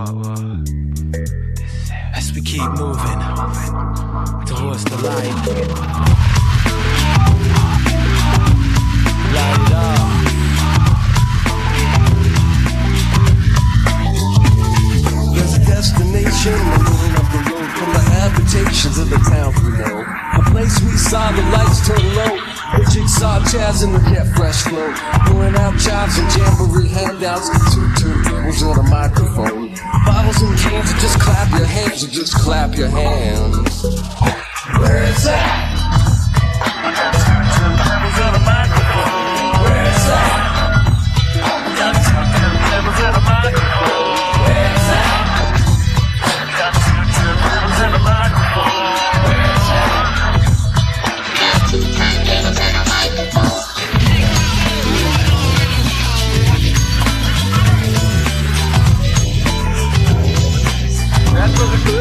As we keep moving towards the light. Light it up. There's a destination moving up the road from the habitations of the town we know. A place we saw the lights turn low. The jigsaw jazz and the get fresh flow. Pouring out jobs and jamboree handouts. Two turntables on a microphone. Or just clap your hands. Where is that?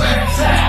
Where's